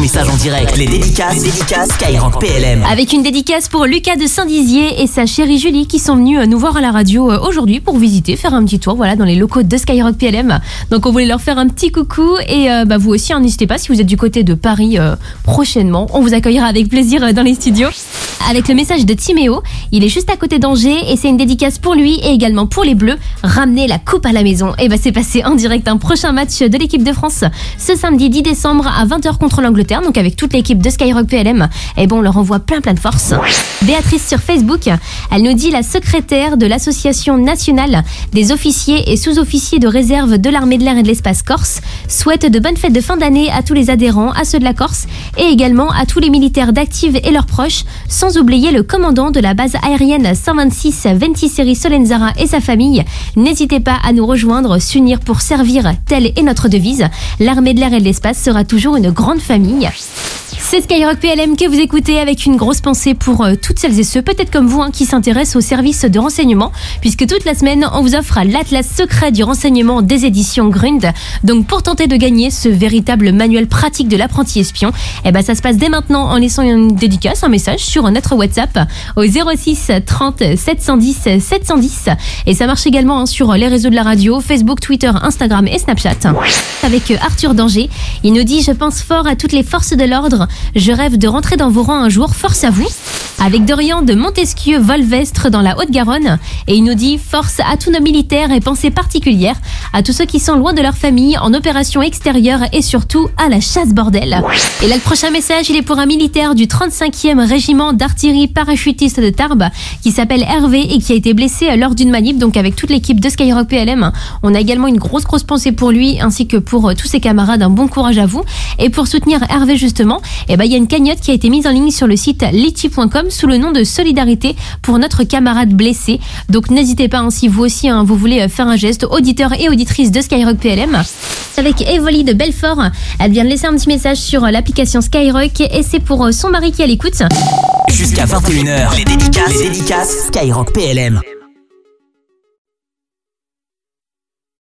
Les dédicaces, Skyrock PLM. Avec une dédicace pour Lucas de Saint-Dizier et sa chérie Julie qui sont venus euh, nous voir à la radio euh, aujourd'hui pour visiter, faire un petit tour voilà, dans les locaux de Skyrock PLM. Donc on voulait leur faire un petit coucou et euh, bah, vous aussi, hein, n'hésitez pas si vous êtes du côté de Paris prochainement. On vous accueillera avec plaisir dans les studios. Avec le message de Timéo, il est juste à côté d'Angers et c'est une dédicace pour lui et également pour les Bleus. Ramener la coupe à la maison. Et bah c'est passé en direct un prochain match de l'équipe de France ce samedi 10 décembre à 20h contre l'Angleterre. Donc avec toute l'équipe de Skyrock PLM. Et bon, on leur envoie plein plein de force. Béatrice sur Facebook, elle nous dit la secrétaire de l'association nationale des officiers et sous-officiers de réserve de l'armée de l'air et de l'espace corse souhaite de bonnes fêtes de fin d'année à tous les adhérents, à ceux de la Corse et également à tous les militaires d'Active et leurs proches, sans oublier le commandant de la base aérienne 126 Ventiseri Solenzara et sa famille. N'hésitez pas à nous rejoindre, s'unir pour servir, telle est notre devise. L'armée de l'air et de l'espace sera toujours une grande famille. C'est Skyrock PLM que vous écoutez avec une grosse pensée pour euh, toutes celles et ceux, peut-être comme vous, hein, qui s'intéressent aux services de renseignement, puisque toute la semaine, on vous offre l'Atlas secret du renseignement des éditions Grund. Donc pour tenter de gagner ce véritable manuel pratique de l'apprenti espion, eh ben, ça se passe dès maintenant en laissant une dédicace, un message sur notre WhatsApp au 06 30 710 710. Et ça marche également hein, sur les réseaux de la radio, Facebook, Twitter, Instagram et Snapchat. Avec euh, Arthur Danger, il nous dit Je pense fort à toutes les forces de l'ordre. Je rêve de rentrer dans vos rangs un jour. Force à vous. Avec Dorian de Montesquieu Volvestre dans la Haute-Garonne. Et il nous dit Force à tous nos militaires et pensée particulière à tous ceux qui sont loin de leur famille, en opération extérieure et surtout à la chasse bordel. Et là, le prochain message, il est pour un militaire du 35e régiment d'artillerie parachutiste de Tarbes qui s'appelle Hervé et qui a été blessé lors d'une manip, donc avec toute l'équipe de Skyrock PLM. On a également une grosse, grosse pensée pour lui ainsi que pour euh, tous ses camarades. Un bon courage à vous. Et pour soutenir Hervé, justement, eh ben, il y a une cagnotte qui a été mise en ligne sur le site litchi.com sous le nom de Solidarité pour notre camarade blessé. Donc n'hésitez pas, hein, si vous aussi hein, vous voulez euh, faire un geste, auditeur et auditrice de Skyrock PLM. Avec Evoli de Belfort, elle vient de laisser un petit message sur euh, l'application Skyrock et c'est pour euh, son mari qui est à l'écoute. Jusqu'à 21h, les dédicaces, les dédicaces Skyrock PLM.